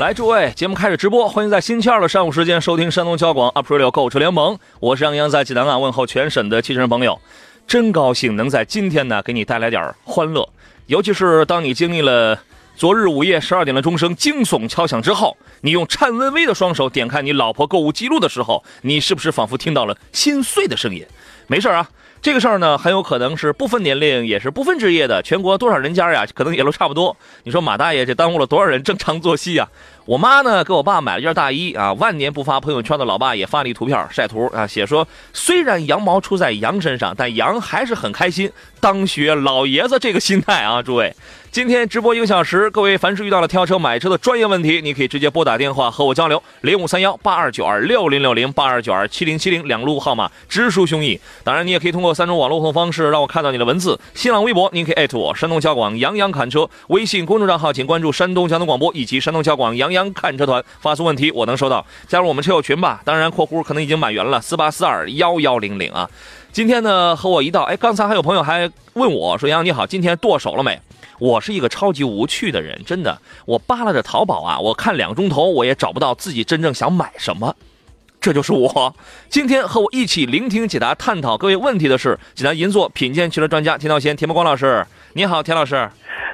来，诸位，节目开始直播，欢迎在星期二的上午时间收听山东交广 April 购车联盟，我是杨洋，在济南啊问候全省的汽车朋友，真高兴能在今天呢给你带来点欢乐，尤其是当你经历了昨日午夜十二点的钟声惊悚敲响之后，你用颤巍巍的双手点开你老婆购物记录的时候，你是不是仿佛听到了心碎的声音？没事啊。这个事儿呢，很有可能是不分年龄，也是不分职业的，全国多少人家呀，可能也都差不多。你说马大爷这耽误了多少人正常作息呀？我妈呢给我爸买了件大衣啊，万年不发朋友圈的老爸也发了一图片晒图啊，写说虽然羊毛出在羊身上，但羊还是很开心，当学老爷子这个心态啊，诸位。今天直播一个小时，各位凡是遇到了挑车买车的专业问题，你可以直接拨打电话和我交流，零五三幺八二九二六零六零八二九二七零七零两路号码直抒胸臆。当然，你也可以通过三种网络互动方式让我看到你的文字。新浪微博，您可以艾特我山东交广杨洋侃车；微信公众账号，请关注山东交通广播以及山东交广杨洋看车团，发送问题我能收到。加入我们车友群吧，当然（括弧可能已经满员了），四八四二幺幺零零啊。今天呢，和我一道，哎，刚才还有朋友还问我说：“杨洋你好，今天剁手了没？”我是一个超级无趣的人，真的。我扒拉着淘宝啊，我看两个钟头，我也找不到自己真正想买什么。这就是我。今天和我一起聆听、解答、探讨各位问题的是济南银座品鉴汽车专家田道贤、田伯光老师。你好，田老师。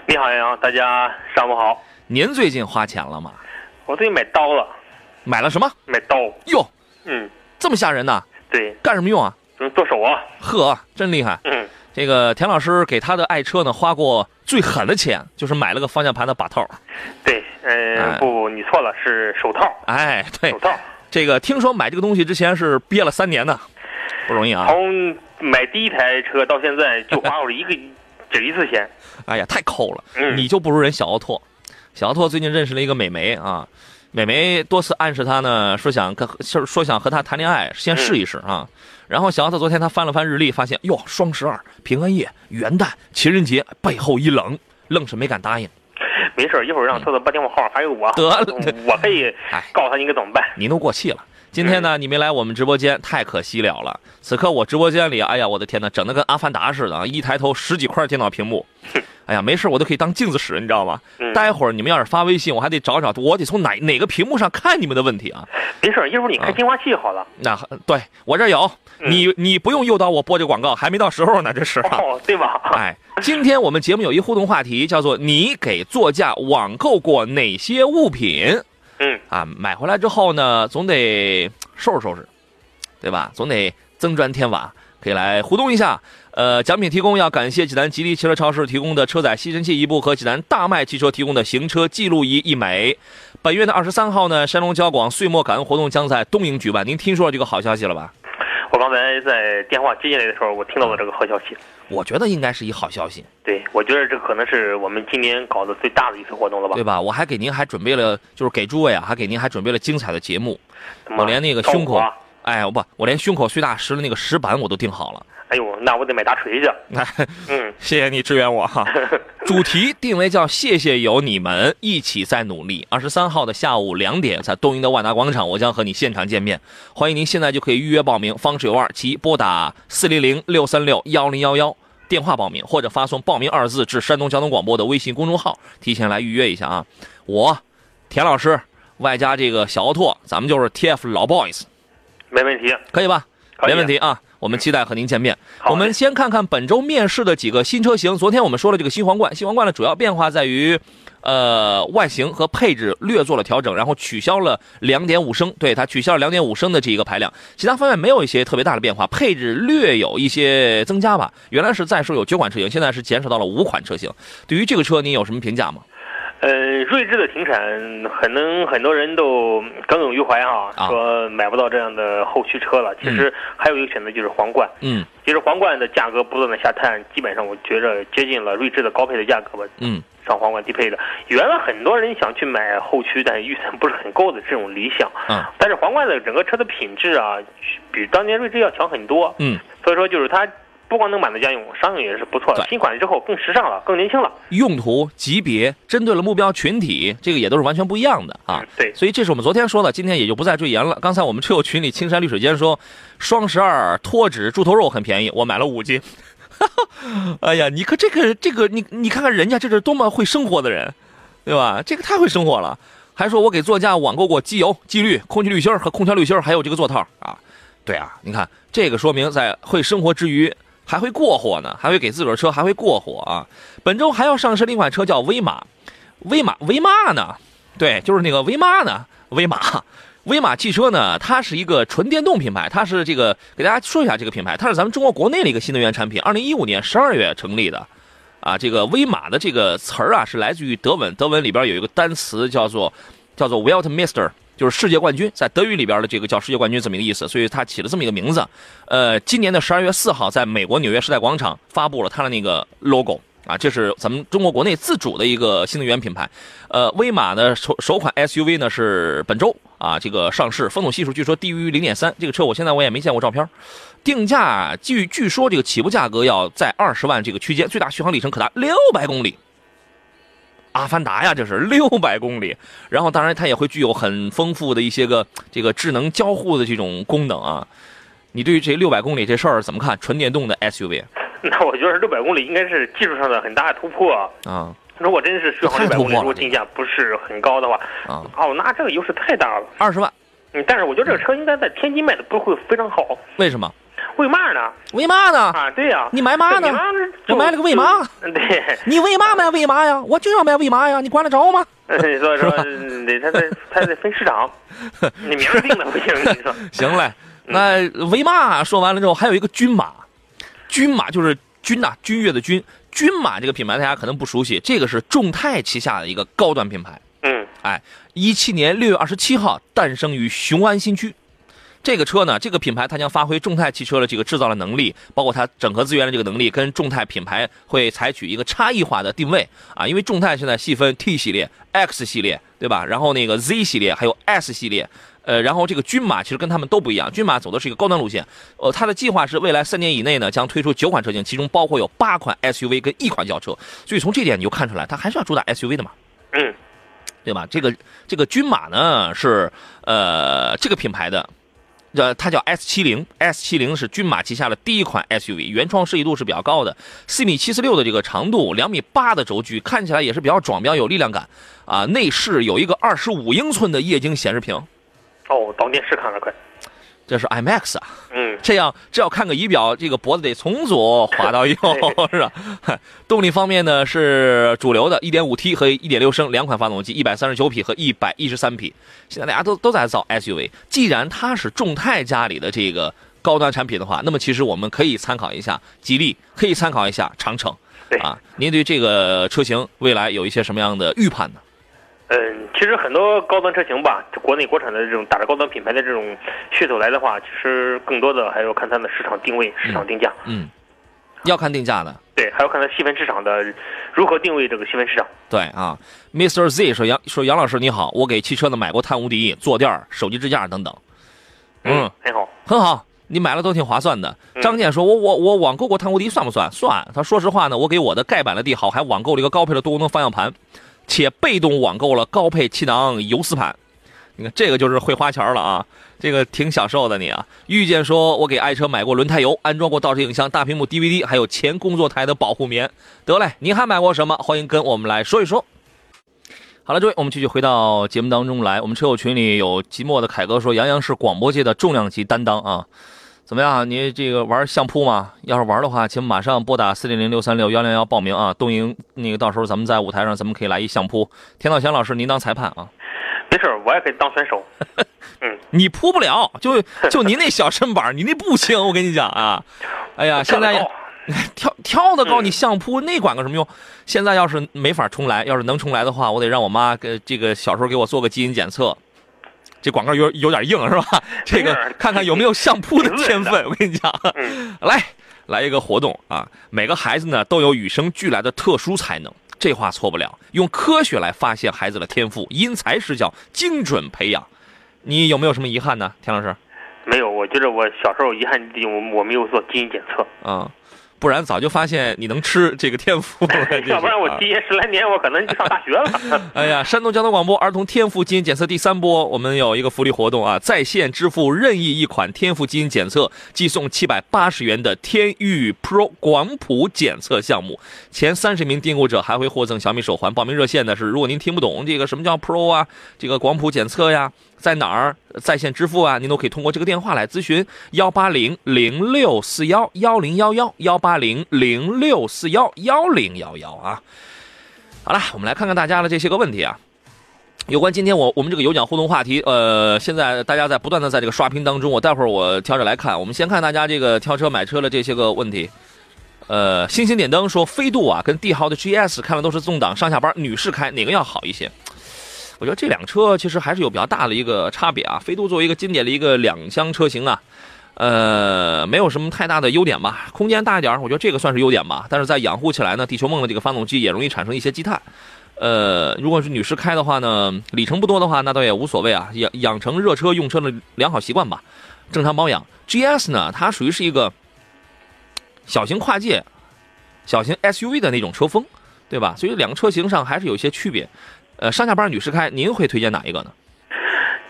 你好，杨洋，大家上午好。您最近花钱了吗？我最近买刀了。买了什么？买刀。哟，嗯，这么吓人呢？对。干什么用啊？嗯，剁手啊。呵，真厉害。嗯。这个田老师给他的爱车呢花过最狠的钱，就是买了个方向盘的把套。对，嗯，不，你错了，是手套。哎，对，手套。这个听说买这个东西之前是憋了三年呢，不容易啊。从买第一台车到现在就花了一个 只一次钱。哎呀，太抠了。嗯。你就不如人小奥拓。小奥拓最近认识了一个美眉啊，美眉多次暗示他呢，说想跟说想和他谈恋爱，先试一试啊。然后小奥特昨天他翻了翻日历，发现哟，双十二、平安夜、元旦、情人节，背后一冷，愣是没敢答应。没事，一会儿让特特把电话号还有我，得了，我可以告诉他应该怎么办。你都过气了。今天呢，你没来我们直播间，太可惜了了。此刻我直播间里，哎呀，我的天哪，整的跟阿凡达似的啊！一抬头十几块电脑屏幕。哎呀，没事，我都可以当镜子使，你知道吗？待会儿你们要是发微信，我还得找找，我得从哪哪个屏幕上看你们的问题啊。没事，一会儿你开净化器好了。那对我这有，你你不用诱导我播这广告，还没到时候呢，这是。哦，对吧？哎，今天我们节目有一互动话题，叫做你给座驾网购过哪些物品？嗯，啊，买回来之后呢，总得收拾收拾，对吧？总得增砖添瓦，可以来互动一下。呃，奖品提供要感谢济南吉利汽车超市提供的车载吸尘器一部和济南大迈汽车提供的行车记录仪一枚。本月的二十三号呢，山东交广岁末感恩活动将在东营举办。您听说了这个好消息了吧？我刚才在电话接进来的时候，我听到了这个好消息。我觉得应该是一好消息。对，我觉得这可能是我们今年搞的最大的一次活动了吧？对吧？我还给您还准备了，就是给诸位啊，还给您还准备了精彩的节目。我连那个胸口，哎，我不，我连胸口碎大石的那个石板我都定好了。哎呦，那我得买大锤去。嗯，谢谢你支援我哈。主题定为叫“谢谢有你们一起在努力”。二十三号的下午两点，在东营的万达广场，我将和你现场见面。欢迎您现在就可以预约报名，方式有二：其拨打四零零六三六幺零幺幺电话报名，或者发送“报名”二字至山东交通广播的微信公众号，提前来预约一下啊。我，田老师，外加这个小奥拓，咱们就是 TF 老 boys，没问题，可以吧？没问题啊。我们期待和您见面。我们先看看本周面试的几个新车型。昨天我们说了这个新皇冠，新皇冠的主要变化在于，呃，外形和配置略做了调整，然后取消了2.5升，对它取消了2.5升的这一个排量，其他方面没有一些特别大的变化，配置略有一些增加吧。原来是在售有九款车型，现在是减少到了五款车型。对于这个车，您有什么评价吗？呃，锐志的停产，可能很多人都耿耿于怀，啊说买不到这样的后驱车了。其实还有一个选择就是皇冠。嗯其实皇冠的价格不断的下探，基本上我觉着接近了锐志的高配的价格吧。嗯上皇冠低配的，原来很多人想去买后驱，但预算不是很够的这种理想。嗯但是皇冠的整个车的品质啊，比当年锐志要强很多。嗯，所以说就是它不光能满足家用，商用也是不错的。新款之后更时尚了，更年轻了。用途级别针对了目标群体，这个也都是完全不一样的啊。嗯对，所以这是我们昨天说的，今天也就不再赘言了。刚才我们车友群里青山绿水间说，双十二脱脂猪头肉很便宜，我买了五斤。哈 哈哎呀，你看这个这个，你你看看人家这是多么会生活的人，对吧？这个太会生活了。还说我给座驾网购过机油、机滤、空气滤芯和空调滤芯，还有这个座套啊。对啊，你看这个说明在会生活之余还会过火呢，还会给自个儿车还会过火啊。本周还要上市另一款车叫威马，威马威马呢？对，就是那个威马呢，威马。威马汽车呢，它是一个纯电动品牌，它是这个给大家说一下这个品牌，它是咱们中国国内的一个新能源产品，二零一五年十二月成立的，啊，这个威马的这个词儿啊是来自于德文，德文里边有一个单词叫做叫做 Weltmeister，就是世界冠军，在德语里边的这个叫世界冠军这么一个意思，所以它起了这么一个名字。呃，今年的十二月四号，在美国纽约时代广场发布了它的那个 logo。啊，这是咱们中国国内自主的一个新能源品牌，呃，威马的首首款 SUV 呢是本周啊这个上市，风阻系数据说低于零点三，这个车我现在我也没见过照片，定价据据说这个起步价格要在二十万这个区间，最大续航里程可达六百公里。阿凡达呀，这是六百公里，然后当然它也会具有很丰富的一些个这个智能交互的这种功能啊。你对于这六百公里这事儿怎么看？纯电动的 SUV 那我觉得六百公里应该是技术上的很大的突破。啊如果真是续航太六百公里，如果定价不是很高的话，啊，哦，那这个优势太大了。二十万，嗯，但是我觉得这个车应该在天津卖的不会非常好。为什么？为嘛呢？为嘛呢？啊，对呀、你买嘛呢？这我买了个为嘛嗯对，你为嘛买为嘛呀？我就要买为嘛呀？你管得着吗？你所以说嗯得他得 他得分市场，你名儿定的不行，你说。行嘞，那为嘛说完了之后，还有一个军马，军马就是军呐、军乐的军。军马这个品牌大家可能不熟悉，这个是众泰旗下的一个高端品牌。嗯哎，一七年六月二十七号诞生于雄安新区。这个车呢，这个品牌它将发挥众泰汽车的这个制造的能力，包括它整合资源的这个能力，跟众泰品牌会采取一个差异化的定位啊。因为众泰现在细分 T 系列、X 系列，对吧？然后那个 Z 系列还有 S 系列，呃，然后这个军马其实跟他们都不一样，军马走的是一个高端路线。呃，它的计划是未来三年以内呢，将推出九款车型，其中包括有八款 SUV 跟一款轿车。所以从这点你就看出来，它还是要主打 SUV 的嘛。嗯对吧？这个这个军马呢是呃这个品牌的，呃它叫 S 七零，S 七零是军马旗下的第一款 SUV，原创设计度是比较高的，四米七四六的这个长度，两米八的轴距，看起来也是比较壮，比较有力量感啊。内饰有一个二十五英寸的液晶显示屏，哦，当电视看了快。这是 IMAX 啊。嗯这样这要看个仪表，这个脖子得从左 滑到右，是吧？动力方面呢是主流的 1.5T 和1.6升两款发动机，139匹和113匹。现在大家都都在造 SUV，既然它是众泰家里的这个高端产品的话，那么其实我们可以参考一下吉利，可以参考一下长城。对啊，您对这个车型未来有一些什么样的预判呢？嗯，其实很多高端车型吧，就国内国产的这种打着高端品牌的这种噱头来的话，其实更多的还要看它的市场定位、市场定价。嗯，要看定价的。对，还要看它细分市场的如何定位这个细分市场。对啊，Mr. Z 说杨说杨老师你好，我给汽车呢买过碳无敌、坐垫、手机支架等等，嗯，很好。很好，你买了都挺划算的。嗯张健说，我我我网购过碳无敌算不算？算。他说实话呢，我给我的盖板的帝豪还网购了一个高配的多功能方向盘，且被动网购了高配气囊油丝盘。你看这个就是会花钱了啊，这个挺享受的你啊。遇见说，我给爱车买过轮胎油，安装过倒车影像、大屏幕 DVD，还有前工作台的保护棉。得嘞，您还买过什么？欢迎跟我们来说一说。好了，各位，我们继续回到节目当中来。我们车友群里有寂寞的凯哥说，杨洋是广播界的重量级担当啊。怎么样？你这个玩相扑吗？要是玩的话，请马上拨打四零零六三六幺零幺报名啊！东营那个到时候咱们在舞台上，咱们可以来一相扑。田道祥老师，您当裁判啊？没事，我也可以当选手。你扑不了，就 就您那小身板，你那不行，我跟你讲啊。哎呀，现在 跳跳的高，嗯你相扑那管个什么用？现在要是没法重来，要是能重来的话，我得让我妈给这个小时候给我做个基因检测。这广告有有点硬是吧？这个看看有没有相扑的天分。我跟你讲，嗯，来来一个活动啊！每个孩子呢都有与生俱来的特殊才能，这话错不了。用科学来发现孩子的天赋，因材施教，精准培养。你有没有什么遗憾呢，田老师？没有，我觉得我小时候遗憾我我没有做基因检测，啊、不然早就发现你能吃这个天赋了。要不然我啊提前十来年，我可能就上大学了。哎呀，山东交通广播儿童天赋基因检测第三波，我们有一个福利活动啊，在线支付任意一款天赋基因检测，即送七百八十元的天域 Pro 广谱检测项目，前三十名订购者还会获赠小米手环。报名热线呢是，如果您听不懂这个什么叫 Pro 啊，这个广谱检测呀，在哪儿在线支付啊，您都可以通过这个电话来咨询幺八零零六四幺幺零幺幺幺八零零六四幺幺零幺幺啊。好了，我们来看看大家的这些个问题啊。有关今天我我们这个有奖互动话题，呃，现在大家在不断的在这个刷屏当中，我待会儿我挑着来看。我们先看大家这个挑车买车的这些个问题。呃，星星点灯说飞度啊跟帝豪的 GS 看的都是自动挡，上下班女士开哪个要好一些？我觉得这两个车其实还是有比较大的一个差别啊。飞度作为一个经典的一个两厢车型啊，呃，没有什么太大的优点吧，空间大一点，我觉得这个算是优点吧。但是在养护起来呢，地球梦的这个发动机也容易产生一些积碳。呃，如果是女士开的话呢，里程不多的话，那倒也无所谓啊，养养成热车用车的良好习惯吧，正常保养。GS 呢，它属于是一个小型跨界、小型 SUV 的那种车风，对吧？所以两个车型上还是有一些区别。呃，上下班女士开，您会推荐哪一个呢？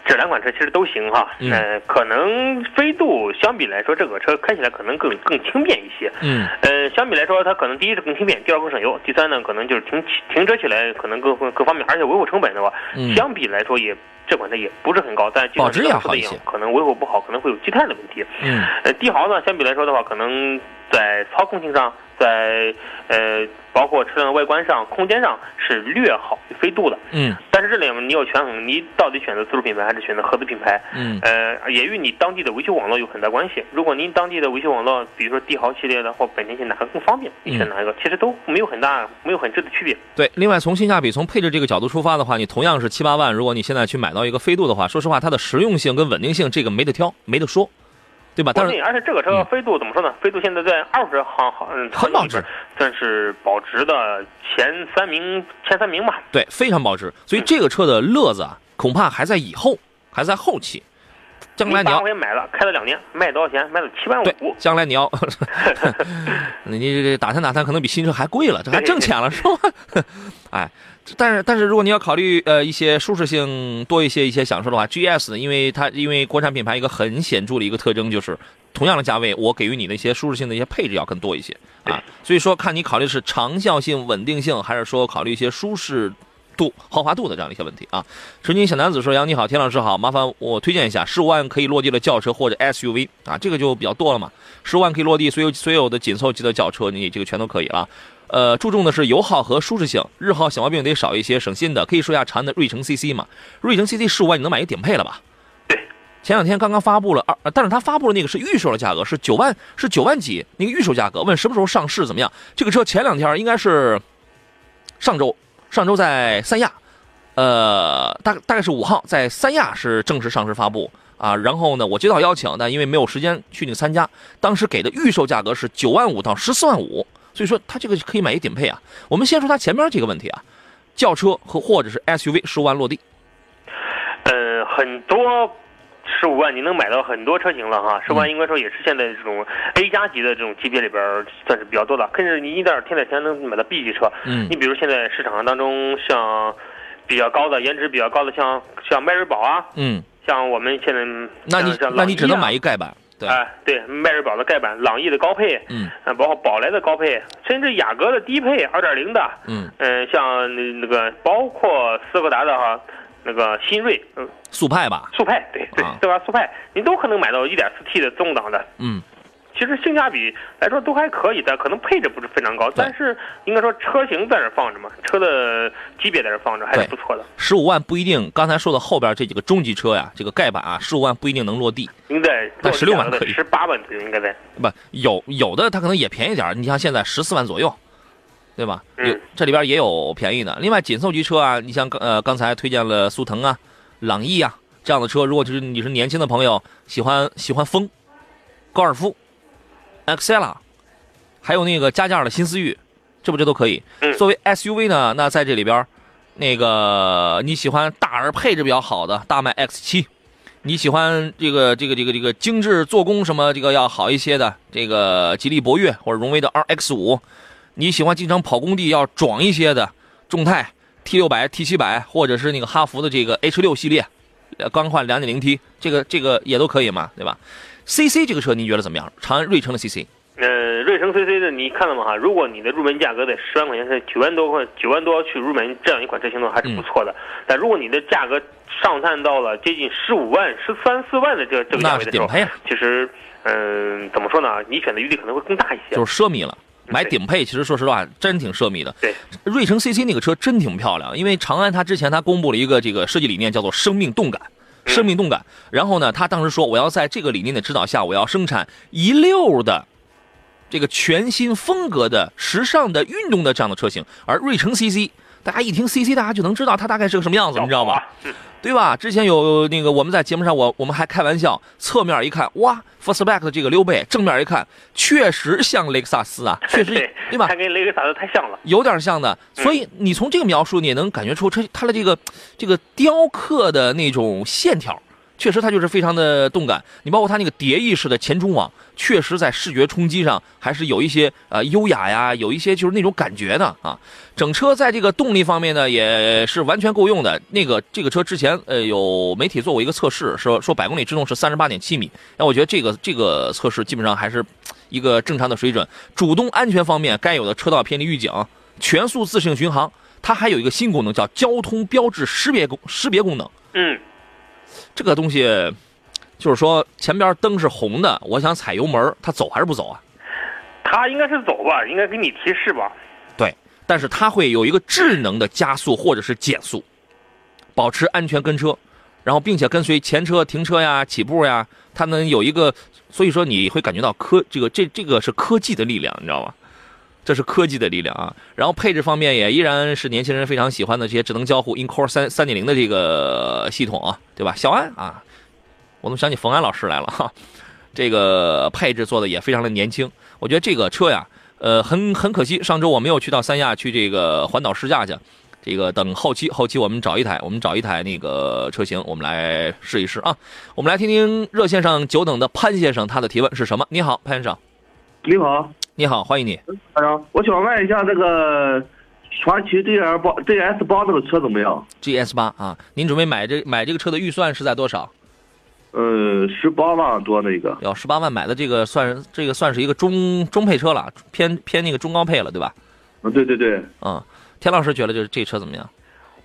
这两款车其实都行哈，嗯呃，可能飞度相比来说，这个车开起来可能更更轻便一些。嗯呃，相比来说，它可能第一是更轻便，第二更省油，第三呢，可能就是停停车起来可能更更方便，而且维护成本的话，嗯相比来说也这款车也不是很高，但保值也好一些，可能维护不好，可能会有积碳的问题。嗯呃，帝豪呢，相比来说的话，可能在操控性上，在呃包括车辆的外观上、空间上是略好于飞度的。嗯但是这里面你要权衡，你到底选择自主品牌还是选择合资品牌？嗯呃，也与你当地的维修网络有很大关系。如果您当地的维修网络，比如说帝豪系列的或本田系哪个更方便，你选哪一个，其实都没有很大、没有很质的区别。对。另外，从性价比、从配置这个角度出发的话，你同样是七八万，如果你现在去买到一个飞度的话，说实话，它的实用性跟稳定性这个没得挑，没得说，对吧？但是，而且这个车嗯飞度怎么说呢？飞度现在在二十行行嗯很保值，算是保值的前三名前三名吧。对，非常保值。所以这个车的乐子啊，恐怕还在以后，还在后期。将来你要我也买了，开了两年，卖多少钱？卖了七万五。，将来你要 你这这打探打探，可能比新车还贵了，这还挣钱了是吧？哎，但是但是如果你要考虑呃一些舒适性多一些一些享受的话，GS 呢，因为它因为国产品牌一个很显著的一个特征就是，同样的价位，我给予你的一些舒适性的一些配置要更多一些啊，所以说看你考虑是长效性、稳定性，还是说考虑一些舒适。度、豪华度的这样的一些问题啊，纯金小男子说：“杨你好，田老师好，麻烦我推荐一下十五万可以落地的轿车或者 SUV 啊，这个就比较多了嘛。十五万可以落地，所有所有的紧凑级的轿车，你这个全都可以了。呃，注重的是油耗和舒适性，日耗小毛病得少一些，省心的。可以说一下长安的瑞城 CC 嘛？瑞城 CC 十五万你能买一顶配了吧？对，前两天刚刚发布了二，呃但是他发布的那个是预售的价格是九万，是九万几，那个预售价格，问什么时候上市怎么样？这个车前两天应该是上周，上周在三亚，呃，大大概是五号在三亚是正式上市发布啊。然后呢，我接到邀请，但因为没有时间去那参加，当时给的预售价格是九万五到十四万五，所以说它这个可以买一顶配啊。我们先说它前面几个问题啊，轿车和或者是 SUV 十五万落地，呃，很多十五万你能买到很多车型了哈，十五万应该说也是现在这种 A 加级的这种级别里边算是比较多的，甚至你一点添点钱能买到 B 级车。嗯。你比如现在市场当中像比较高的颜值比较高的像像迈锐宝啊，嗯，像我们现在那你那你只能买一盖板，对，哎，对，迈锐宝的盖板，朗逸的高配，嗯。呃，包括宝来的高配，甚至雅阁的低配二点零的，嗯，嗯、像那那个包括斯柯达的哈，那个新锐，嗯、速派吧，速派，对对啊，对吧？速派，你都可能买到一点四 T 的自动挡的，嗯其实性价比来说都还可以的，可能配置不是非常高，但是应该说车型在这放着嘛，车的级别在这放着还是不错的。十五万不一定，刚才说的后边这几个中级车呀，这个盖板啊，十五万不一定能落地。应该但十六万可以，十八万左右应该在。不，有有的它可能也便宜点你像现在十四万左右，对吧？嗯，这里边也有便宜的。另外紧凑级车啊，你像刚呃刚才推荐了速腾啊、朗逸啊。这样的车，如果就是你是年轻的朋友，喜欢喜欢风、高尔夫、Excella，还有那个加价的新思域，这不这都可以。作为 SUV 呢，那在这里边，那个你喜欢大而配置比较好的大迈 X 七你喜欢这个这个这个这个精致做工什么这个要好一些的这个吉利博越或者荣威的 RX5，你喜欢经常跑工地要壮一些的众泰 T 六百、T 七百或者是那个哈弗的这个 H 六系列。呃，刚换两点零 T，这个这个也都可以嘛，对吧？CC 这个车您觉得怎么样？长安瑞城的 CC，呃，瑞城 CC 的你看了吗？哈，如果你的入门价格在十万块钱，是九万多块，九万多去入门这样一款车型的话，还是不错的。但如果你的价格上探到了接近十五万、十三四万的这这个价位的时候，其实，嗯，怎么说呢？你选的余地可能会更大一些，就是奢靡了。买顶配，其实说实话，真挺奢靡的。对，瑞城 CC 那个车真挺漂亮，因为长安它之前它公布了一个这个设计理念，叫做生命动感，生命动感。然后呢，他当时说，我要在这个理念的指导下，我要生产一溜的这个全新风格的、时尚的、运动的这样的车型。而瑞城 CC，大家一听 CC，大家就能知道它大概是个什么样子，你知道吗？对吧？之前有那个我们在节目上，我我们还开玩笑，侧面一看，哇，Fastback 的这个溜背，正面一看，确实像雷克萨斯啊，确实对吧？它跟雷克萨斯太像了，有点像的。所以你从这个描述，你也能感觉出它它的这个这个雕刻的那种线条。确实，它就是非常的动感。你包括它那个蝶翼式的前中网，确实在视觉冲击上还是有一些呃优雅呀，有一些就是那种感觉的啊。整车在这个动力方面呢，也是完全够用的。那个这个车之前呃有媒体做过一个测试，说说百公里制动是三十八点七米。那我觉得这个这个测试基本上还是一个正常的水准。主动安全方面，该有的车道偏离预警、全速自适应巡航，它还有一个新功能叫交通标志识别功识别功能。嗯。这个东西，就是说前边灯是红的，我想踩油门，它走还是不走啊？它应该是走吧，应该给你提示吧？对，但是它会有一个智能的加速或者是减速，保持安全跟车，然后并且跟随前车停车呀、起步呀，它能有一个，所以说你会感觉到科这个这这个是科技的力量，你知道吗？这是科技的力量啊！然后配置方面也依然是年轻人非常喜欢的这些智能交互 InCore 三三点零的这个系统啊，对吧？小安啊，我怎么想起冯安老师来了哈？这个配置做的也非常的年轻。我觉得这个车呀，呃，很很可惜，上周我没有去到三亚去这个环岛试驾去。这个等后期后期我们找一台，我们找一台那个车型，我们来试一试啊。我们来听听热线上久等的潘先生他的提问是什么？你好，潘先生。你好。你好，欢迎你。班长，我想问一下，这个传祺 G S 八 G S 八这个车怎么样？G S 八啊，您准备买这买这个车的预算是在多少？呃，十八万多那个。要十八万买的这个算这个算是一个中中配车了，偏偏那个中高配了，对吧？嗯，对对对。嗯，田老师觉得就是这车怎么样？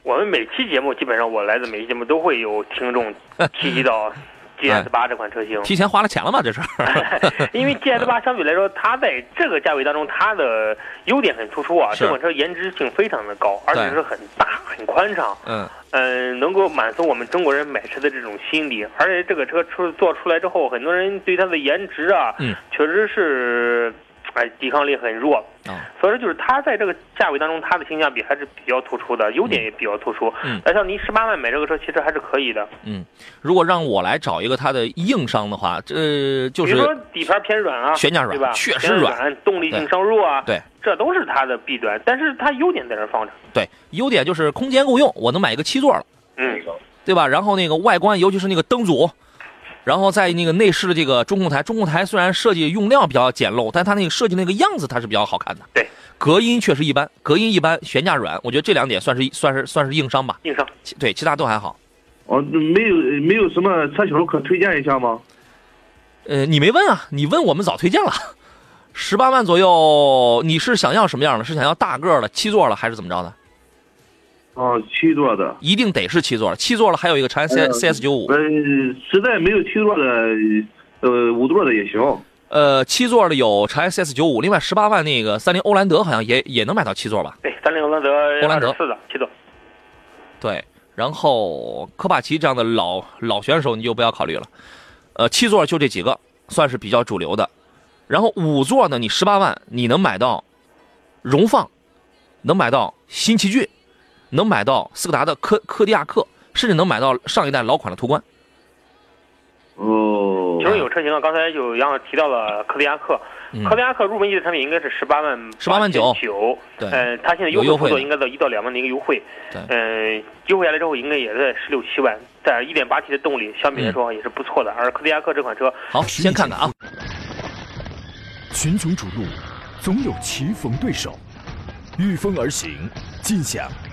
我们每期节目基本上我来的每期节目都会有听众 提及到。G S 八这款车型提前花了钱了吗？这是，因为 G S 八相对来说，它在这个价位当中，它的优点很突出啊。这款车颜值性非常的高，而且是很大、很宽敞。嗯嗯，能够满足我们中国人买车的这种心理。而且这个车出做出来之后，很多人对它的颜值啊，嗯，确实是。哎，抵抗力很弱啊，所以说就是它在这个价位当中，它的性价比还是比较突出的，优点也比较突出。嗯，那像您十八万买这个车，其实还是可以的。嗯，如果让我来找一个它的硬伤的话，这就是比如说底盘偏软啊，悬架软，对吧？确实软，动力性稍弱啊，对，这都是它的弊端。但是它优点在这放着。对，优点就是空间够用，我能买一个七座了。嗯，对吧？然后那个外观，尤其是那个灯组。然后在那个内饰的这个中控台，中控台虽然设计用料比较简陋，但它那个设计那个样子它是比较好看的。对，隔音确实一般，隔音一般，悬架软，我觉得这两点算是算是算是硬伤吧。硬伤。对，其他都还好。哦，没有没有什么车型可推荐一下吗？呃，你没问啊，你问我们早推荐了。十八万左右，你是想要什么样的？是想要大个的七座的，还是怎么着的？哦，七座的，一定得是七座。七座了，还有一个长安 C C S 九五。呃，实在没有七座的，呃，五座的也行。呃，七座的有长安 CS 九五，另外十八万那个三菱欧蓝德好像也也能买到七座吧？对，三菱欧蓝德欧蓝德四的七座。对，然后科帕奇这样的老老选手你就不要考虑了。呃，七座就这几个算是比较主流的，然后五座呢，你十八万你能买到荣放，能买到新奇骏，能买到斯柯达的科科迪亚克，甚至能买到上一代老款的途观。哦。其，中有车型啊，刚才就杨老提到了柯迪亚克，嗯。柯迪亚克入门级的产品应该是十八万十八万九。九，对。呃，它现在优有优惠应该到一到两万的一个优惠，对。嗯，优惠下来之后应该也在十六七万，在一点八 T 的动力相比来说也是不错的，而柯迪亚克这款车好，先看看啊，群雄逐鹿，总有棋逢对手，御风而行，尽享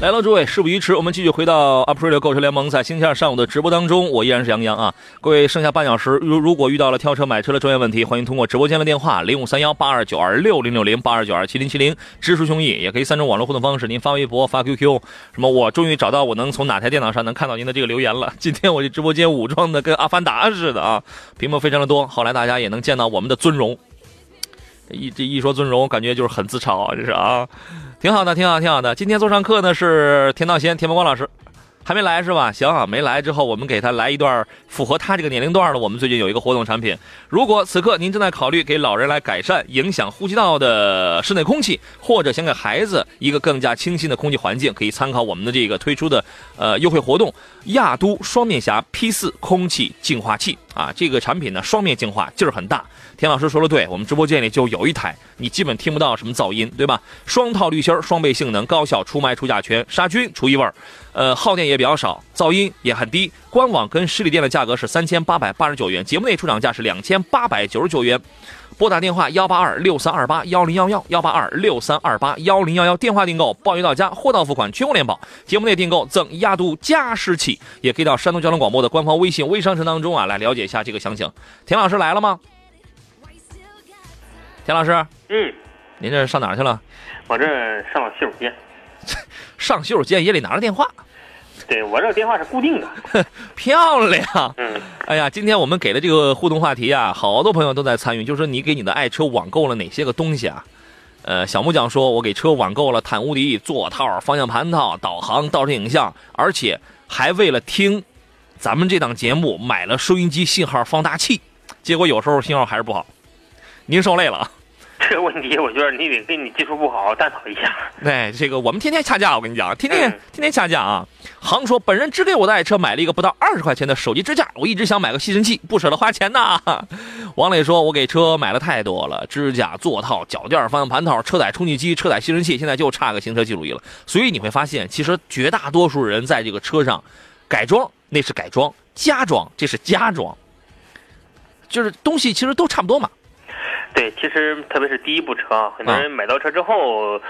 来了，诸位，事不宜迟，我们继续回到 April 购车联盟在星期二上午的直播当中，我依然是杨洋啊。各位，剩下半小时，如如果遇到了挑车买车的专业问题，欢迎通过直播间的电话零五三幺八二九二六零六零八二九二七零七零直抒胸臆，也可以三种网络互动方式，您发微博、发 QQ，什么我终于找到我能从哪台电脑上能看到您的这个留言了。今天我这直播间武装的跟阿凡达似的啊，屏幕非常的多，后来大家也能见到我们的尊容。一这一说尊容，感觉就是很自嘲啊，这是啊。挺好的，挺好，挺好的。今天做上课呢是田道先、田伯光老师，还没来是吧？行，没来之后我们给他来一段符合他这个年龄段的。我们最近有一个活动产品，如果此刻您正在考虑给老人来改善影响呼吸道的室内空气，或者想给孩子一个更加清新的空气环境，可以参考我们的这个推出的呃优惠活动——亚都双面侠 P 四空气净化器啊。这个产品呢双面净化劲儿很大。田老师说的对，我们直播间里就有一台，你基本听不到什么噪音，对吧？双套滤芯，双倍性能，高效除霾除甲醛，杀菌除异味儿，呃，耗电也比较少，噪音也很低。官网跟实体店的价格是三千八百八十九元，节目内出厂价是两千八百九十九元。拨打电话幺八二六三二八幺零幺幺幺八二六三二八幺零幺幺，电话订购，报邮到家，货到付款，全国联保。节目内订购赠亚都加湿器，也可以到山东交通广播的官方微信微商城当中啊来了解一下这个详情。田老师来了吗？田老师，嗯，您这上哪儿去了？我这上了洗手间，上洗手间也得拿着电话，对我这个电话是固定的，漂亮！嗯，哎呀，今天我们给的这个互动话题啊，好多朋友都在参与，就是说你给你的爱车网购了哪些个东西啊？呃，小木匠说，我给车网购了碳无敌、座套、方向盘套、导航、倒车影像，而且还为了听咱们这档节目买了收音机信号放大器，结果有时候信号还是不好，您受累了啊。这个问题我觉得你得跟你技术不好探讨一下。对，这个我们天天掐架，我跟你讲，天天嗯天天掐架啊。航说，本人只给我的爱车买了一个不到二十块钱的手机支架，我一直想买个吸尘器，不舍得花钱呐。王磊说，我给车买了太多了，支架、座套、脚垫、方向盘套、车载充气机、车载吸尘器，现在就差个行车记录仪了。所以你会发现，其实绝大多数人在这个车上改装那是改装，加装这是加装，就是东西其实都差不多嘛。对，其实特别是第一部车啊，很多人买到车之后，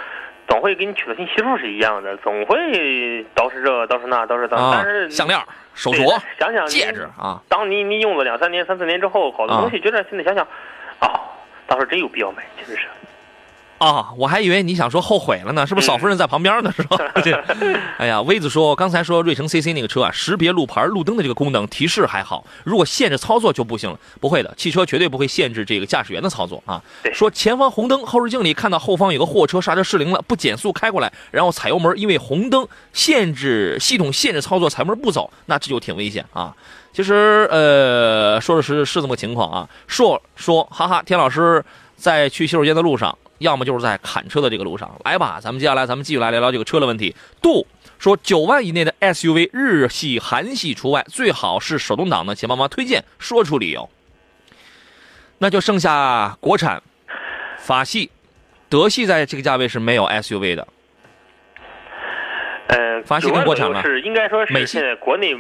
总会跟你取的信息数是一样的，总会捯饬这捯饬那捯饬那，啊但是，项链、手对镯、想想戒指啊，当你你用了两三年、三四年之后，好多啊。东西觉得现在想想，哦，当时真有必要买，其实是。啊，我还以为你想说后悔了呢，是不是嫂夫人在旁边呢？是吧？这，哎呀，威子说，刚才说瑞城 CC 那个车啊，识别路牌、路灯的这个功能提示还好，如果限制操作就不行了。不会的，汽车绝对不会限制这个驾驶员的操作啊。说前方红灯，后视镜里看到后方有个货车刹车失灵了，不减速开过来，然后踩油门，因为红灯限制系统限制操作，踩油门不走，那这就挺危险啊。其实，呃，说的是是这么个情况啊。硕说，哈哈，田老师在去洗手间的路上，要么就是在砍车的这个路上。来吧，咱们接下来咱们继续来聊聊这个车的问题。杜说，九万以内的 SUV 日系、韩系除外，最好是手动挡的，请帮忙推荐，说出理由。那就剩下国产法系、德系在这个价位是没有 SUV 的。呃，法系跟国产了是应该说美系是现在国内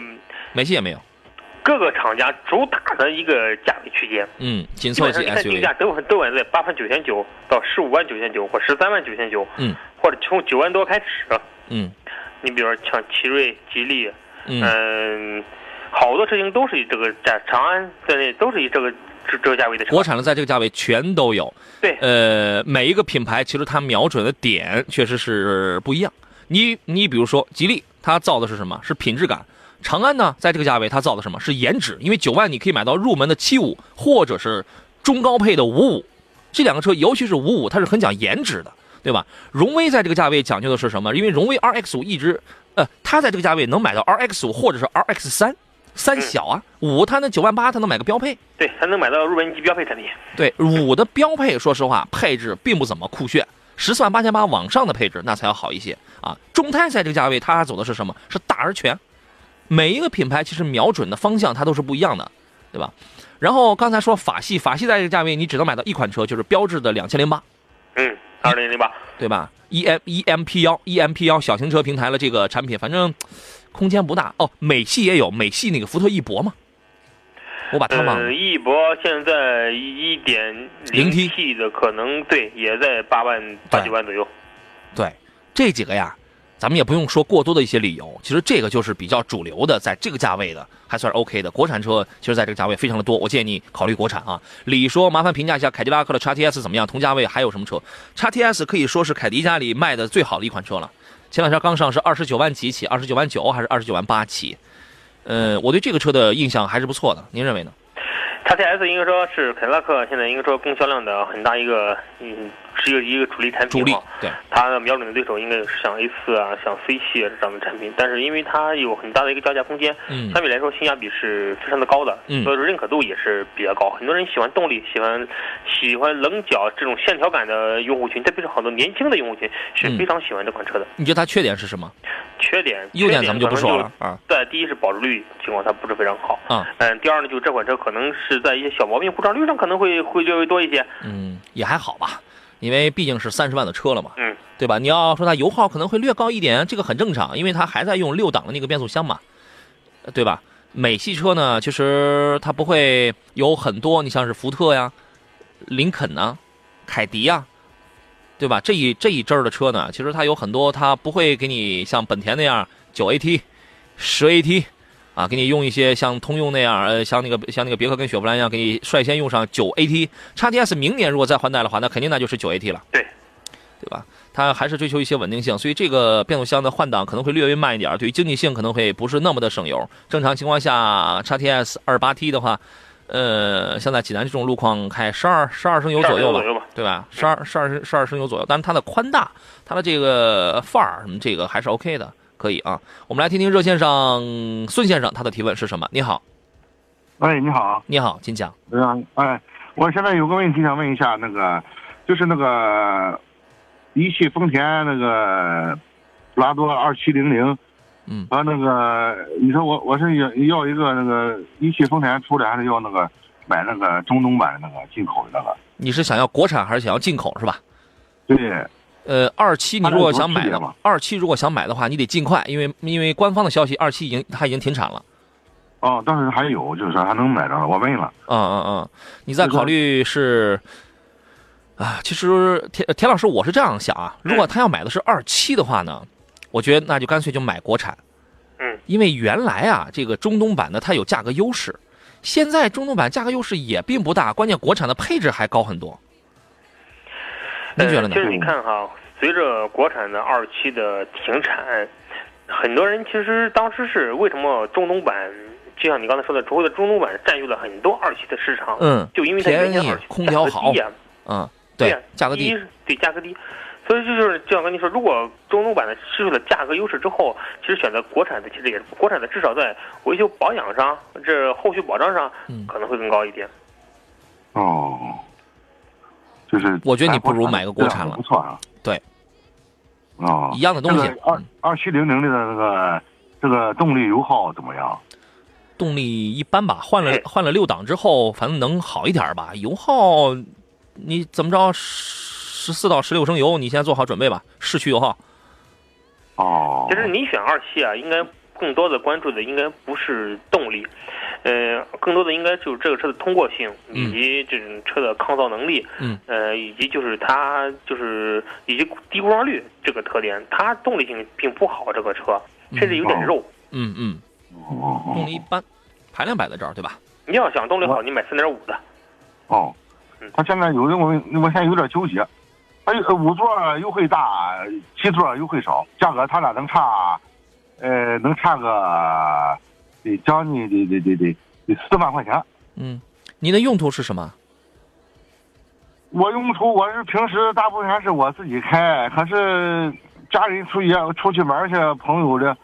美系也没有。各个厂家主打的一个价位区间。嗯，紧凑级基本上你看定价都都稳在八万九千九到十五万九千九或十三万九千九，嗯或者从九万多开始。嗯你比如说像奇瑞、吉利，嗯嗯，好多车型都是以这个价，长安在内都是以这个这这个价位的车。国产的在这个价位全都有。对呃，每一个品牌其实它瞄准的点确实是不一样。你你比如说吉利，它造的是什么？是品质感。长安呢，在这个价位它造的什么？是颜值。因为九万你可以买到入门的七五，或者是中高配的五五。这两个车，尤其是五五，它是很讲颜值的，对吧？荣威在这个价位讲究的是什么？因为荣威 RX 五一直，呃，它在这个价位能买到 RX 五或者是 RX 三，三小啊，五它那九万八它能买个标配。对，它能买到入门级标配产品。对五的标配，说实话，配置并不怎么酷炫，十四万八千八往上的配置那才要好一些啊。众泰在这个价位，它走的是什么？是大而全。每一个品牌其实瞄准的方向它都是不一样的，对吧？然后刚才说法系，法系在这个价位你只能买到一款车，就是标致的两千零八，嗯，二零零八。对吧？E M E M P 幺 E M P 幺小型车平台的这个产品，反正空间不大哦。美系也有，美系那个福特翼博嘛，我把它忘了呃，。翼博现在一点零 0T T 的可能对也在八万八九万左右。对，这几个呀，咱们也不用说过多的一些理由，其实这个就是比较主流的，在这个价位的还算是 OK 的。国产车其实在这个价位非常的多，我建议你考虑国产啊。李说，麻烦评价一下凯迪拉克的 x TS 怎么样？同价位还有什么车？x TS 可以说是凯迪家里卖的最好的一款车了。前两天刚上是二十九万几起，二十九万九还是二十九万八起？呃，我对这个车的印象还是不错的，您认为呢？x T S 应该说是凯迪拉克现在应该说供销量的很大一个，嗯，是一个一个主力产品主力。对，它的瞄准的对手应该是像 A 四啊、像 C 系啊这样的产品，但是因为它有很大的一个降价空间，嗯相比来说性价比是非常的高的，嗯所以说认可度也是比较高。很多人喜欢动力，喜欢喜欢棱角这种线条感的用户群，特别是很多年轻的用户群是嗯非常喜欢这款车的。你觉得它缺点是什么？缺点，优点咱们就不说了啊。对第一是保值率情况它不是非常好，啊，嗯，第二呢，就这款车可能是在一些小毛病故障率上可能会会略微多一些，嗯，也还好吧，因为毕竟是三十万的车了嘛。嗯，对吧？你要说它油耗可能会略高一点，这个很正常，因为它还在用六档的那个变速箱嘛，呃对吧？美系车呢，其实它不会有很多，你像是福特呀、林肯呐、凯迪呀，对吧？这一这一阵儿的车呢，其实它有很多，它不会给你像本田那样九 AT、十 AT。啊，给你用一些像通用那样，呃，像那个像那个别克跟雪佛兰一样，给你率先用上九 AT。x TS 明年如果再换代的话，那肯定那就是九 AT 了。对，对吧？它还是追求一些稳定性，所以这个变速箱的换挡可能会略微慢一点，对于经济性可能会不是那么的省油。正常情况下，x TS 二八 T 的话，呃，像在济南这种路况开十二十二升油左右吧。对吧？十二十二升十二升油左右，但是它的宽大，它的这个范儿什么这个还是 OK 的，可以啊。我们来听听热线上孙先生他的提问是什么？你好，喂，你好，你好，请讲。嗯，哎，我现在有个问题想问一下，那个就是那个一汽丰田那个普拉多二七零零嗯和那个，你说我我是要要一个那个一汽丰田出的，还是要那个买那个中东版那个进口的那个？你是想要国产还是想要进口是吧？对，呃，二期你如果想买的它是多系列嘛二期如果想买的话，你得尽快，因为因为官方的消息，二期已经它已经停产了。哦，当时还有，就是说还能买着，我问了。嗯嗯嗯，你再考虑是啊，其实田田老师我是这样想啊，如果他要买的是二期的话呢，我觉得那就干脆就买国产。嗯，因为原来啊，这个中东版的它有价格优势，现在中东版价格优势也并不大，关键国产的配置还高很多。您觉得呢呃其？实你看哈，随着国产的二期的停产，很多人其实当时是为什么中东版，就像你刚才说的，所谓的中东版占据了很多二期的市场，嗯，就因为它原先二期空调好价格低呀、嗯，对对呀，价格低，对价格低，所以这就是就像跟你说，如果中东版的失去了价格优势之后，其实选择国产的其实也是国产的，至少在维修保养上，这后续保障上嗯可能会更高一点。哦，就是我觉得你不如买个国产了不错啊。对。哦，一样的东西这个二二七零零的那个这个动力油耗怎么样？动力一般吧，换了哎换了六档之后，反正能好一点吧。油耗你怎么着，十四到十六升油，你现在做好准备吧，市区油耗。哦，其实你选二七啊，应该更多的关注的应该不是动力，呃，更多的应该就是这个车的通过性，嗯以及这种车的抗造能力，嗯，呃，以及就是它就是以及低故障率这个特点，它动力性并不好，这个车甚至有点肉。嗯嗯，哦动力一般，排量摆在这儿对吧？你要想动力好，你买三点五的。哦嗯，他现在有的我我现在有点纠结，他有五座优惠大，七座优惠少，价格他俩能差，呃，能差个得将近得得得得得四万块钱。嗯，你的用途是什么？我用途我是平时大部分还是我自己开，可是家人出去出去玩去，朋友的，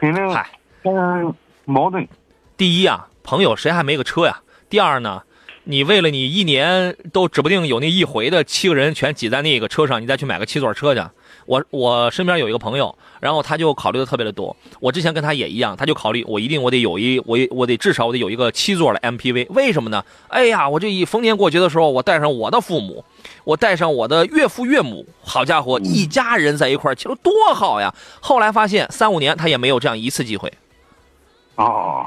肯定嗨，嗯矛盾。第一啊，朋友谁还没个车呀？第二呢，你为了你一年都指不定有那一回的七个人全挤在那个车上，你再去买个七座车去。我我身边有一个朋友，然后他就考虑的特别的多。我之前跟他也一样，他就考虑我一定我得有一我我得至少我得有一个七座的 MPV。为什么呢？哎呀，我这一逢年过节的时候，我带上我的父母，我带上我的岳父岳母，好家伙，一家人在一块儿，其实多好呀。后来发现三五年他也没有这样一次机会，哦，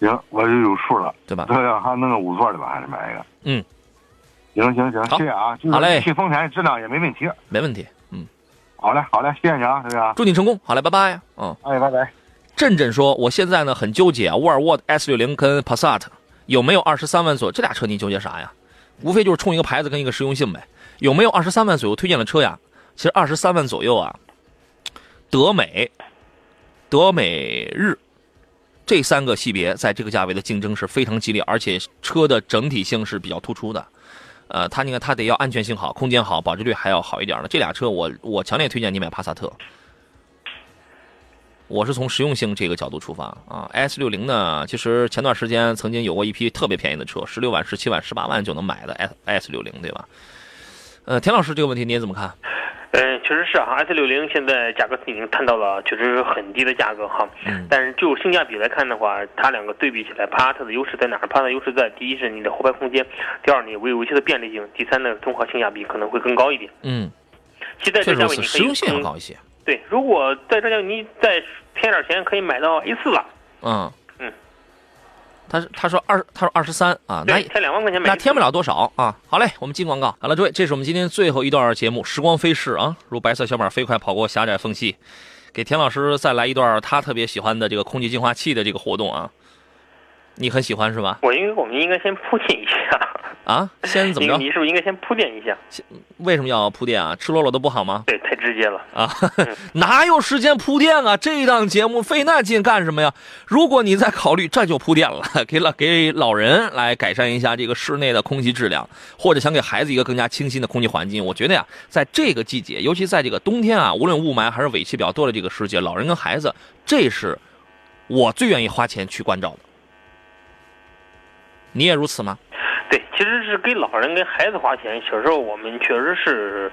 行，我就有数了。对吧？对 呀还弄个五座的吧，还是买一个。嗯，行行行，好谢谢啊。好嘞去丰田质量也没问题。没问题。嗯，好嘞，好嘞，谢谢你啊，这个。祝你成功。好嘞，拜拜。嗯。哎，拜拜。振振说：“我现在呢很纠结啊，沃尔沃 S 六零跟 Passat 有没有二十三万左右？这俩车你纠结啥呀？无非就是冲一个牌子跟一个实用性呗。有没有二十三万左右推荐的车呀？其实二十三万左右啊，德美、德美日这三个系别在这个价位的竞争是非常激烈，而且车的整体性是比较突出的。呃，它你看它得要安全性好，空间好，保值率还要好一点的。这俩车我我强烈推荐你买帕萨特。”我是从实用性这个角度出发啊，S 六零呢，其实前段时间曾经有过一批特别便宜的车，十六万、十七万、十八万就能买的 S S 六零，对吧？呃，田老师这个问题你怎么看？嗯，确实是哈，S 六零现在价格已经探到了确实很低的价格哈。嗯但是就性价比来看的话，它两个对比起来，帕萨特的优势在哪儿？帕萨特优势在第一是你的后排空间，第二你维维修的便利性，第三呢综合性价比可能会更高一点。嗯，其实在这价位你可以是实用性更高一些。对，如果在这价位你再添点钱，可以买到 A 四了。嗯嗯，他是他说二他说二十三啊，那对，才两万块钱买。那添不了多少啊。好嘞，我们进广告。好了，诸位，这是我们今天最后一段节目，时光飞逝啊，如白色小马飞快跑过狭窄缝隙，给田老师再来一段他特别喜欢的这个空气净化器的这个活动啊。你很喜欢是吧？我因为我们应该先铺垫一下。啊，先怎么着？你你是不是应该先铺垫一下？为什么要铺垫啊？赤裸裸的不好吗？对，太直接了。啊，哪有时间铺垫啊？这档节目费那劲干什么呀？如果你在考虑，这就铺垫了，给老给老人来改善一下这个室内的空气质量，或者想给孩子一个更加清新的空气环境。我觉得呀，在这个季节，尤其在这个冬天啊，无论雾霾还是尾气比较多的这个时节，老人跟孩子，这是我最愿意花钱去关照的。你也如此吗？对，其实是给老人跟孩子花钱。小时候我们确实是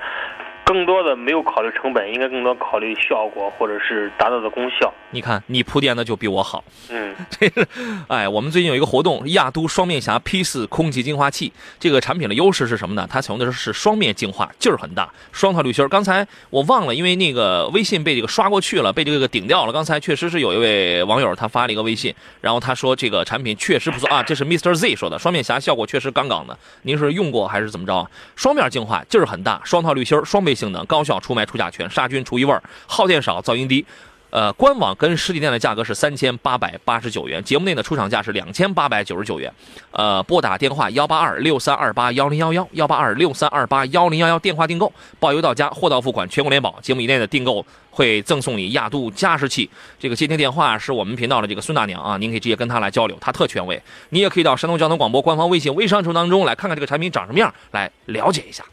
更多的没有考虑成本，应该更多考虑效果或者是达到的功效。你看，你铺垫的就比我好。嗯，这是，哎，我们最近有一个活动，亚都双面侠 P 四空气净化器。这个产品的优势是什么呢？它采用的是双面净化，劲儿很大，双套滤芯儿。刚才我忘了，因为那个微信被这个刷过去了，被这个顶掉了。刚才确实是有一位网友他发了一个微信，然后他说这个产品确实不错啊，这是 Mr. Z 说的，双面侠效果确实杠杠的。您是用过还是怎么着啊？双面净化劲儿很大，双套滤芯儿，双倍性能，高效除霾除甲醛，杀菌除异味，耗电少，噪音低。呃，官网跟实体店的价格是三千八百八十九元，节目内的出厂价是两千八百九十九元。呃，拨打电话幺八二六三二八幺零幺幺幺八二六三二八幺零幺幺电话订购，包邮到家，货到付款，全国联保。节目以内的订购会赠送你亚度加湿器。这个接听电话是我们频道的这个孙大娘啊，您可以直接跟她来交流，她特权威。你也可以到山东交通广播官方微信微商城当中来看看这个产品长什么样，来了解一下。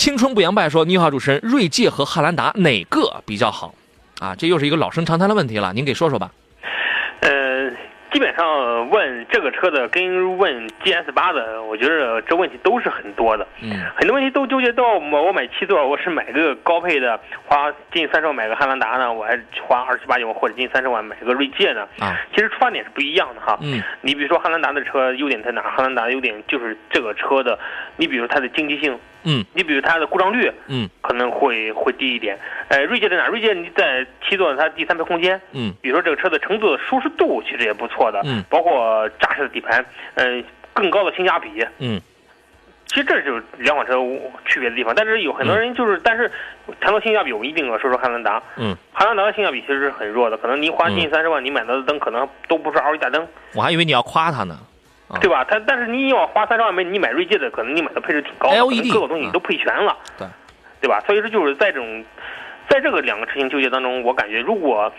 青春不言败说：“你好，主持人，锐界和汉兰达哪个比较好？”啊，这又是一个老生常谈的问题了，您给说说吧。呃，基本上问这个车的跟问 GS 八的，我觉得这问题都是很多的。嗯很多问题都纠结到我我买七座，我是买个高配的，花近三十万买个汉兰达呢，我还花二十八九万或者近三十万买个锐界呢？啊，其实出发点是不一样的哈。嗯你比如说汉兰达的车优点在哪儿？汉兰达的优点就是这个车的，你比如它的经济性，嗯你比如它的故障率嗯可能会会低一点。呃，锐界在哪？锐界你在七座它第三排空间，嗯比如说这个车的乘坐的舒适度其实也不错的，嗯包括扎实的底盘，嗯、更高的性价比。嗯其实这就是两款车区别的地方。但是有很多人就是，但是谈到性价比，我们一定要说说汉兰达。嗯，汉兰达的性价比其实是很弱的，可能你花近三十万，你买到的灯可能都不是 LED 大灯，我还以为你要夸它呢。啊对吧？它但是你要花三十万买，你买锐界的，可能你买的配置挺高的 LED 各个东西你都配全了，对对吧？所以说就是在这种，在这个两个车型纠结当中，我感觉如果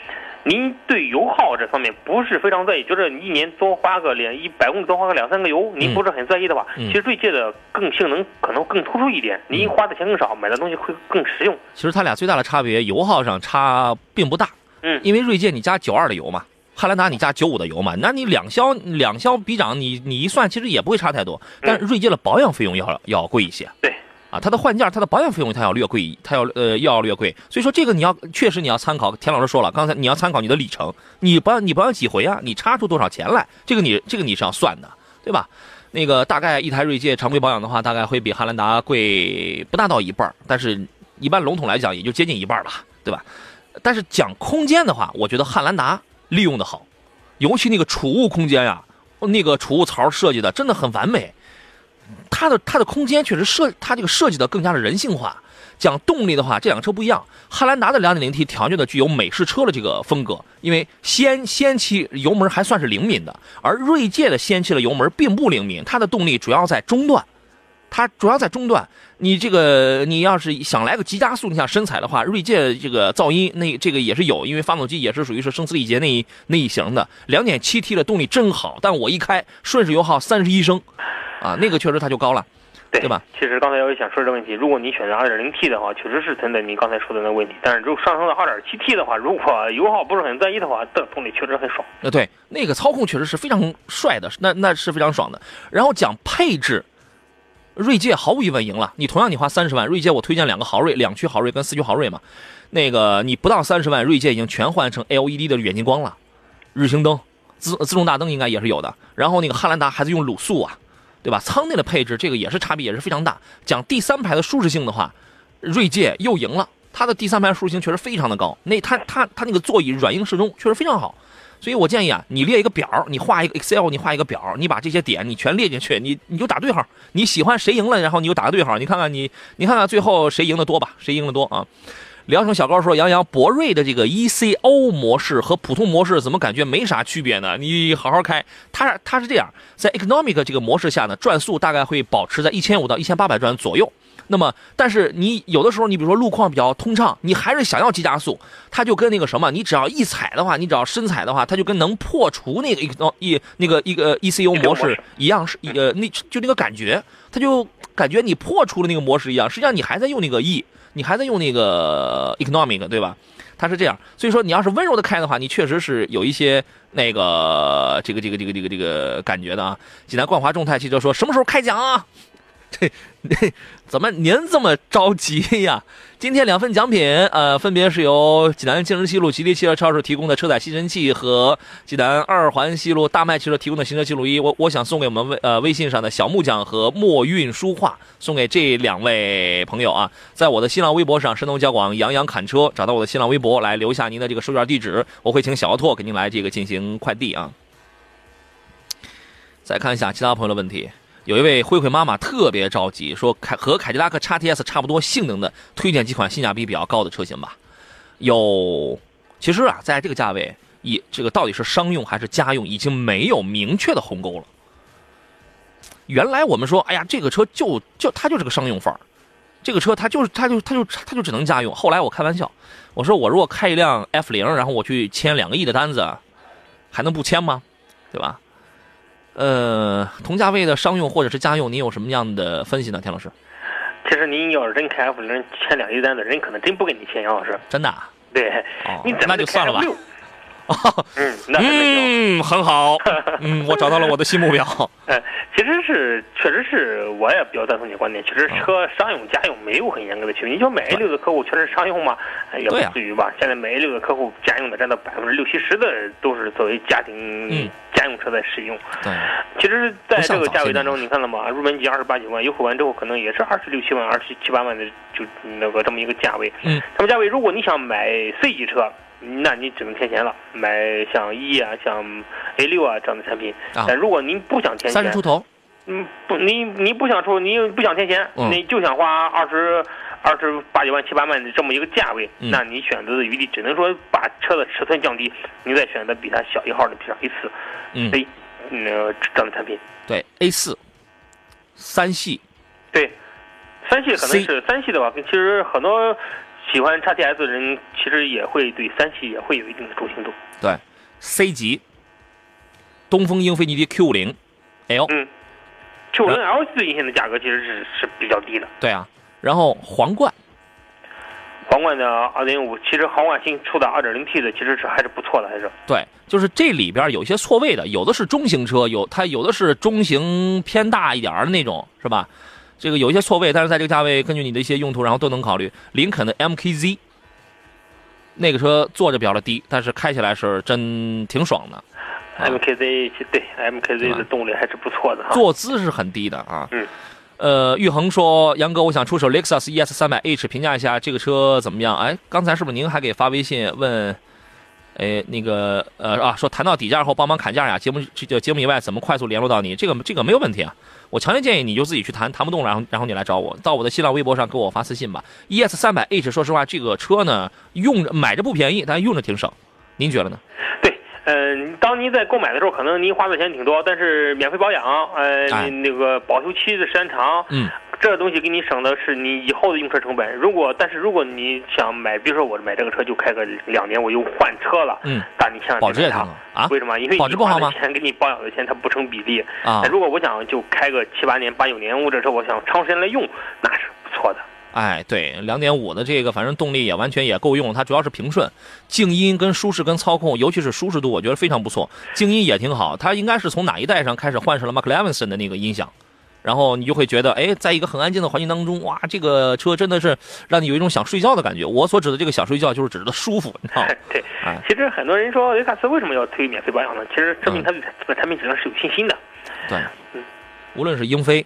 您对油耗这方面不是非常在意，就是你一年多花个两一百公里多花个两三个油，您不是很在意的话，嗯其实锐界的更性能可能更突出一点，您花的钱更少，买的东西会更实用。其实它俩最大的差别，油耗上差并不大。嗯因为锐界你加九二的油嘛，汉兰达你加九五的油嘛，那你两销两销比涨，你你一算其实也不会差太多。但是锐界的保养费用要要贵一些。对。啊，它的换件，它的保养费用它要略贵，它要呃要略贵，所以说这个你要确实你要参考。田老师说了，刚才你要参考你的里程，你保养你保养几回啊？你差出多少钱来？这个你这个你是要算的，对吧？那个大概一台锐界常规保养的话，大概会比汉兰达贵不大到一半儿但是一般笼统来讲也就接近一半儿吧，对吧？但是讲空间的话，我觉得汉兰达利用的好，尤其那个储物空间呀，那个储物槽设计的真的很完美。它的它的空间确实设它这个设计的更加的人性化。讲动力的话，这两个车不一样。汉兰达的 2.0T 调教的具有美式车的这个风格，因为先先期油门还算是灵敏的，而锐界的先期的油门并不灵敏，它的动力主要在中段。它主要在中段，你这个你要是想来个急加速，你想深踩的话，锐界这个噪音那这个也是有，因为发动机也是属于是声嘶力竭那一那一型的，两点七 T 的动力真好，但我一开顺势油耗三十一升，啊，那个确实它就高了，对对吧？其实刚才我也想说这个问题，如果你选择二点零 T 的话，确实是存在你刚才说的那个问题。但是如果上升到二点七 T 的话，如果油耗不是很在意的话，这动力确实很爽。呃，对，那个操控确实是非常帅的，那那是非常爽的。然后讲配置，锐界毫无疑问赢了。你同样你花三十万，锐界我推荐两个豪锐，两驱豪锐跟四驱豪锐嘛。那个你不到三十万，锐界已经全换成 LED 的远近光了，日行灯、自自动大灯应该也是有的。然后那个汉兰达还是用卤素啊，对吧？舱内的配置这个也是差别也是非常大。讲第三排的舒适性的话，锐界又赢了，它的第三排舒适性确实非常的高。那它它它那个座椅软硬适中，确实非常好。所以我建议啊，你列一个表，你画一个 Excel，你画一个表，你把这些点你全列进去，你你就打对号。你喜欢谁赢了，然后你就打个对号。你看看你，你看看最后谁赢的多吧？谁赢的多啊？聊城小高说：“杨洋，博瑞的这个 ECO 模式和普通模式怎么感觉没啥区别呢？你好好开，它它是这样，在 Economic 这个模式下呢，转速大概会保持在一千五到一千八百转左右。那么，但是你有的时候，你比如说路况比较通畅，你还是想要急加速，它就跟那个什么，你只要一踩的话，你只要深踩的话，它就跟能破除那个 Eco 一那个一个 ECU 模式一样，是呃那就那个感觉，它就感觉你破除了那个模式一样，实际上你还在用那个 E，你还在用那个 Economic，对吧？它是这样，所以说你要是温柔的开的话，你确实是有一些那个这个这个这个这个这个感觉的啊。济南冠华众泰汽车说什么时候开奖啊？这怎么您这么着急呀？今天两份奖品，呃，分别是由济南京日西路吉利汽车超市提供的车载吸尘器和济南二环西路大麦汽车提供的行车记录仪。我我想送给我们微呃微信上的小木匠和墨韵书画，送给这两位朋友啊。在我的新浪微博上，山东交广杨洋侃车，找到我的新浪微博来留下您的这个收件地址，我会请小奥拓给您来这个进行快递啊。再看一下其他朋友的问题。有一位慧慧妈妈特别着急，说凯和凯迪拉克 XTS 差不多性能的，推荐几款性价比比较高的车型吧。有，其实啊，在这个价位，以这个到底是商用还是家用，已经没有明确的鸿沟了。原来我们说，哎呀，这个车就就它就是个商用范儿，这个车它就是它就它就它就只能家用。后来我开玩笑，我说我如果开一辆 F 零，然后我去签两个亿的单子，还能不签吗？对吧？呃，同价位的商用或者是家用，您有什么样的分析呢，田老师？其实您要是真开 F 零签两亿单子，人可能真不给你签，杨老师。真的、啊？对，哦你怎么那就算了吧六？嗯，那。嗯，很好。嗯，我找到了我的新目标。哎，其实是，确实是，我也比较赞同你的观点。其实车商用、家用没有很严格的区别。你说买 A 六的客户全是商用吗？哎也不至于吧。现在买 A 六的客户，家用的占到百分之六七十的都是作为家庭、嗯家用车在使用。对，其实，在这个价位当中，你看了吗？入门级二十八九万，优惠完之后可能也是二十六七万、二十七八万的，就那个这么一个价位。嗯，这么价位，如果你想买 C 级车，那你只能添钱了，买像 E 啊、像 A 六啊这样的产品。啊但如果您不想添钱三十出，头。嗯，不，您您不想出，您不想添钱，嗯你就想花二十。二十八九万、七八万的这么一个价位，嗯那你选择的余地只能说把车的尺寸降低，你再选择比它小一号的，比如 A 四、嗯，A，嗯，这样的产品。对，A 四，三系。对，三系可能是三系的话，其实很多喜欢叉 T S 的人，其实也会对三系也会有一定的钟情度。对，C 级，东风英菲尼迪 Q 五零 L，嗯，Q 零 L 最近现在价格其实是是比较低的。对啊，然后皇冠，皇冠的二点五，其实皇冠新出的二点零 T 的其实是还是不错的，还是对，就是这里边有些错位的，有的是中型车，有它有的是中型偏大一点儿的那种，是吧？这个有一些错位，但是在这个价位，根据你的一些用途，然后都能考虑。林肯的 MKZ，那个车坐着比较的低，但是开起来是真挺爽的，啊 MKZ 对对 MKZ 的动力还是不错的哈。坐姿是很低的啊。嗯。呃，玉恒说：“杨哥，我想出手 Lexus ES 三百 H，评价一下这个车怎么样？”哎，刚才是不是您还给发微信问？哎，那个呃啊，说谈到底价后帮忙砍价呀，节目这个节目以外怎么快速联络到你？这个这个没有问题啊，我强烈建议你就自己去谈，谈不动然后然后你来找我，到我的新浪微博上给我发私信吧。ES 三百 H，说实话，这个车呢用着买着不便宜，但用着挺省，您觉得呢？对，嗯、当您在购买的时候，可能您花的钱挺多，但是免费保养，呃，哎那个保修期的时间长，嗯，这个东西给你省的是你以后的用车成本。如果但是如果你想买，比如说我买这个车就开个两年，我又换车了，嗯，但你千万别买它保值也挺好。啊为什么？因为保值不好吗钱跟你保养的钱它不成比例。啊，如果我想就开个七八年、八九年，我这车我想长时间来用，那是不错的。哎，对，两点五的这个，反正动力也完全也够用，它主要是平顺，静音跟舒适跟操控，尤其是舒适度，我觉得非常不错，静音也挺好。它应该是从哪一代上开始换上了 Levinson 的那个音响，然后你就会觉得，哎，在一个很安静的环境当中，哇，这个车真的是让你有一种想睡觉的感觉。我所指的这个想睡觉，就是指的舒服，你知道吗？对哎，其实很多人说雷克萨斯为什么要推免费保养呢？其实证明他对这个产品质量是有信心的。对嗯，无论是英菲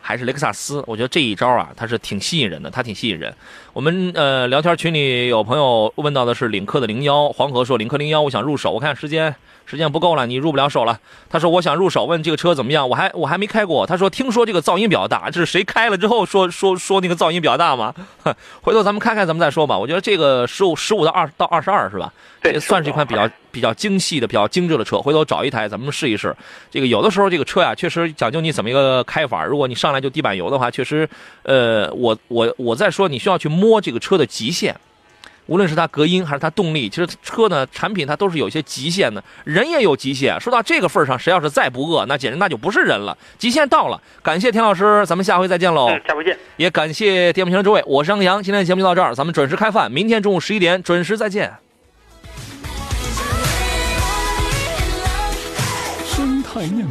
还是雷克萨斯，我觉得这一招啊，它是挺吸引人的，它挺吸引人。我们呃聊天群里有朋友问到的是领克的零幺，黄河说领克零幺我想入手，我看时间时间不够了，你入不了手了。他说我想入手，问这个车怎么样？我还我还没开过。他说听说这个噪音比较大，这是谁开了之后说说说那个噪音比较大吗？回头咱们看看，咱们再说吧。我觉得这个十五十五到二到二十二是吧？对算是一款比较比较精细的、比较精致的车。回头找一台咱们试一试。这个有的时候这个车呀，确实讲究你怎么一个开法。如果你上来就地板油的话，确实，呃，我我我在说你需要去摸这个车的极限。无论是它隔音还是它动力，其实车呢产品它都是有一些极限的，人也有极限。说到这个份儿上，谁要是再不饿，那简直那就不是人了。极限到了，感谢田老师，咱们下回再见喽。嗯，下回见。也感谢电幕前的诸位，我是杨洋，今天的节目就到这儿，咱们准时开饭，明天中午十一点准时再见。生态酿。